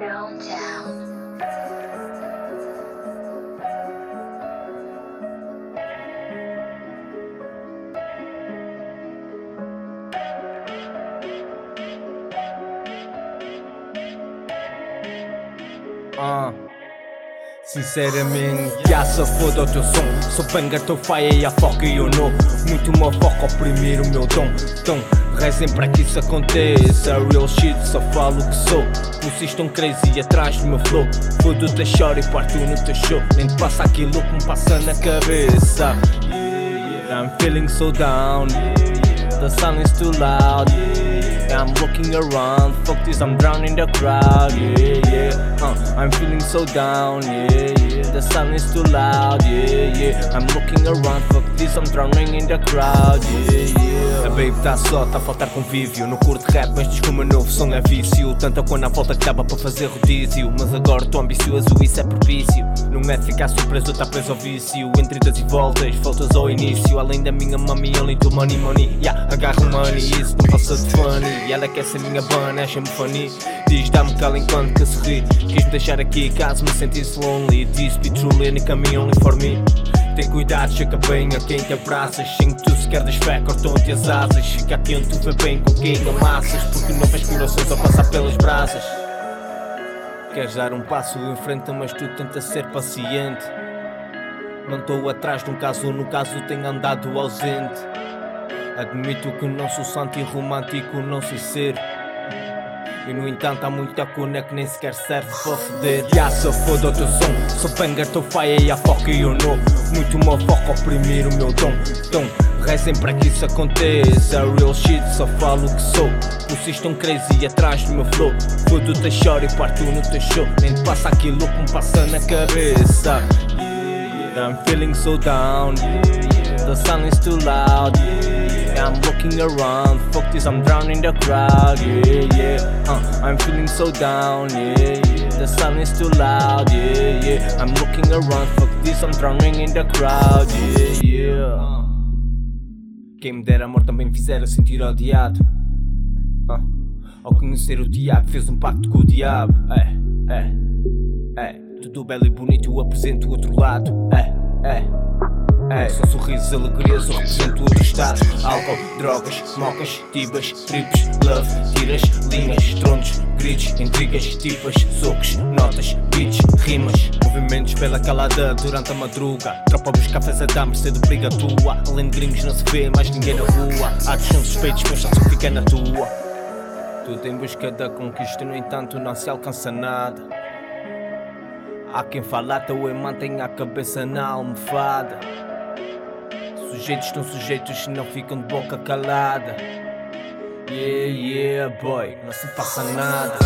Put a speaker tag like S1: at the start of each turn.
S1: Downtown. Ah. Sinceramente, já se foda o teu som. Sou banger, teu fire e a foca e eu não Muito uma foca oprimir o meu dom. Então, rezem para que isso aconteça. Real shit, só falo o que sou. Vocês estão crazy atrás do meu flow. Fodo-te a choro e parto no teu show. Nem te passa aquilo que me passa na cabeça. I'm feeling so down. The sound is too loud. I'm looking around, fuck this, I'm drowning the crowd, yeah, yeah. Uh, I'm feeling so down, yeah, yeah. The sun is too loud, yeah, yeah. I'm looking around, fuck this, I'm drowning in the crowd, yeah, yeah. A babe tá só, tá a faltar convívio. No curto rap, mas diz que o meu novo som é vício. Tanta quando a volta dava para fazer rodízio. Mas agora tô ambicioso, isso é propício. Não é de ficar surpreso, tá preso ao vício. Entre idas e voltas, voltas ao início. Além da minha mami, only to money, money. Yeah, agarro money, isso não passa de funny. E ela quer ser minha bana, acha-me funny Diz dá-me cala enquanto que sorri Quis-me deixar aqui caso me sentisse lonely. Diz be truly and come only for me. Tem cuidado, chega bem a quem te abraças Sem que tu sequer des fé, cortam-te as asas. Fica atento, vê bem com quem amassas Porque não vês corações a passar pelas brasas. Queres dar um passo em frente, mas tu tenta ser paciente. Não estou atrás de um caso, no caso tenho andado ausente. Admito que não sou santo e romântico, não sei ser. E no entanto há muita cuna que nem sequer serve para foder. Já se foda o teu som, sou banger, teu fire e a foca e eu não Muito uma foca oprimir o meu dom Então rezem para que isso aconteça. Real shit, só falo o que sou. Vocês estão crazy atrás do meu flow. Fodo-te a choro e parto no teu show. Nem te passa aquilo que me passa na cabeça. I'm feeling so down. The sun is too loud. I'm looking around, fuck this, I'm drowning the crowd, yeah, yeah. I'm feeling so down, yeah, yeah. The is too loud, yeah, yeah. I'm looking around, fuck this, I'm drowning in the crowd, yeah, yeah. Quem me dera amor também fizera sentir odiado. Uh, ao conhecer o diabo, fez um pacto com o diabo. É, é, é. Tudo belo e bonito, eu apresento o outro lado. É, é. É, são sorrisos, alegrias, eu represento outro estado Álcool, drogas, mocas, tibas, trips, love, tiras, linhas, gritos, intrigas, tipas, socos, notas, beats, rimas Movimentos pela calada durante a madruga. Tropa busca a dar mercê briga tua. Além de gringos não se vê mais ninguém na rua. Atos são suspeitos, mas só se fica na tua. Tudo em busca da conquista, no entanto não se alcança nada. Há quem fala, teu e mantém a cabeça na almofada. Sujeitos estão sujeitos não ficam de boca calada. Yeah, yeah, boy, não se passa nada.